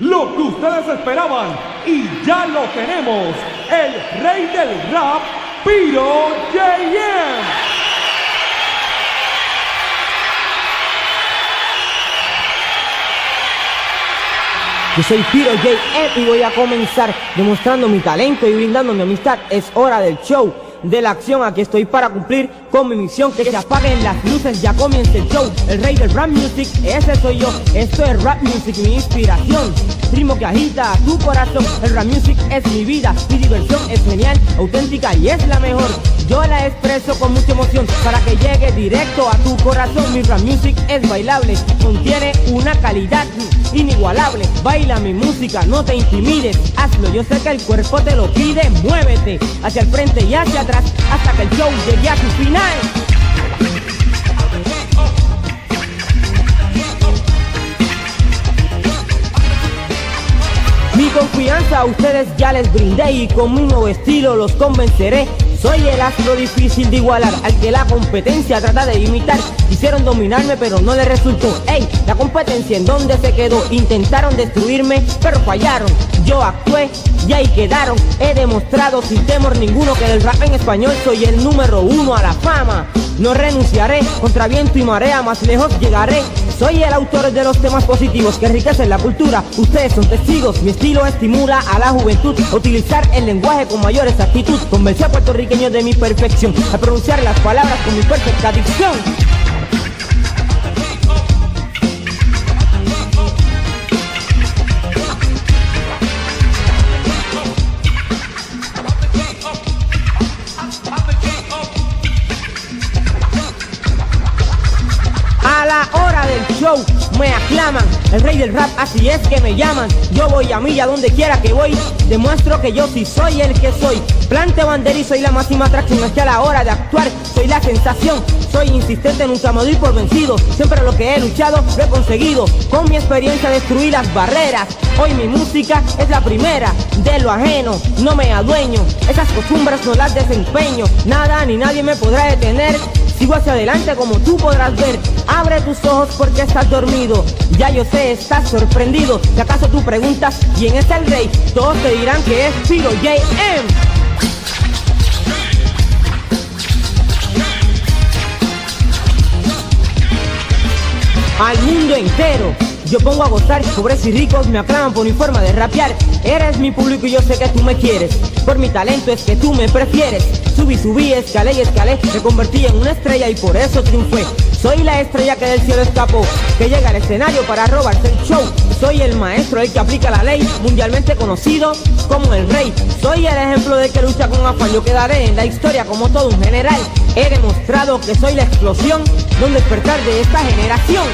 Lo que ustedes esperaban y ya lo tenemos, el rey del rap, Piro JM. Yo soy Piro JM y voy a comenzar demostrando mi talento y brindando mi amistad. Es hora del show de la acción. Aquí estoy para cumplir con mi misión. Que se apaguen las luces, ya comienza el show. El rey del rap music, ese soy yo. Esto es rap music, mi inspiración. Ritmo que agita tu corazón. El rap music es mi vida. Mi diversión es genial, auténtica y es la mejor. Yo la expreso con mucha emoción para que llegue directo a tu corazón. Mi rap music es bailable, contiene una calidad inigualable. Baila mi música, no te intimides, hazlo. Yo sé que el cuerpo te lo pide. Hacia el frente y hacia atrás hasta que el show llegue a su final. Mi confianza a ustedes ya les brindé y con mi nuevo estilo los convenceré. Soy el astro difícil de igualar, al que la competencia trata de imitar. Quisieron dominarme pero no les resultó. Ey, la competencia en donde se quedó. Intentaron destruirme pero fallaron. Yo actué y ahí quedaron. He demostrado sin temor ninguno que del rap en español soy el número uno a la fama. No renunciaré, contra viento y marea más lejos llegaré. Soy el autor de los temas positivos que enriquecen la cultura. Ustedes son testigos, mi estilo estimula a la juventud. Utilizar el lenguaje con mayor exactitud. Convencí a puertorriqueños de mi perfección. A pronunciar las palabras con mi perfecta dicción. Show me aclaman, el rey del rap, así es que me llaman. Yo voy a milla donde quiera que voy, demuestro que yo sí soy el que soy. Plante bandera y soy la máxima atracción, es que a la hora de actuar soy la sensación. Soy insistente, nunca me doy por vencido. Siempre lo que he luchado lo he conseguido. Con mi experiencia destruí las barreras. Hoy mi música es la primera de lo ajeno. No me adueño, esas costumbres no las desempeño. Nada ni nadie me podrá detener. Sigo hacia adelante como tú podrás ver. Abre tus ojos porque estás dormido. Ya yo sé, estás sorprendido. Si acaso tú preguntas quién es el rey, todos te dirán que es Piro JM. Al mundo entero. Yo pongo a gozar, pobres y ricos me aclaman por mi forma de rapear. Eres mi público y yo sé que tú me quieres. Por mi talento es que tú me prefieres. Subí, subí, escalé y escalé. Me convertí en una estrella y por eso triunfé. Soy la estrella que del cielo escapó, que llega al escenario para robarse el show. Soy el maestro, el que aplica la ley, mundialmente conocido como el rey. Soy el ejemplo de que lucha con afán. Yo quedaré en la historia como todo un general. He demostrado que soy la explosión, de un despertar de esta generación.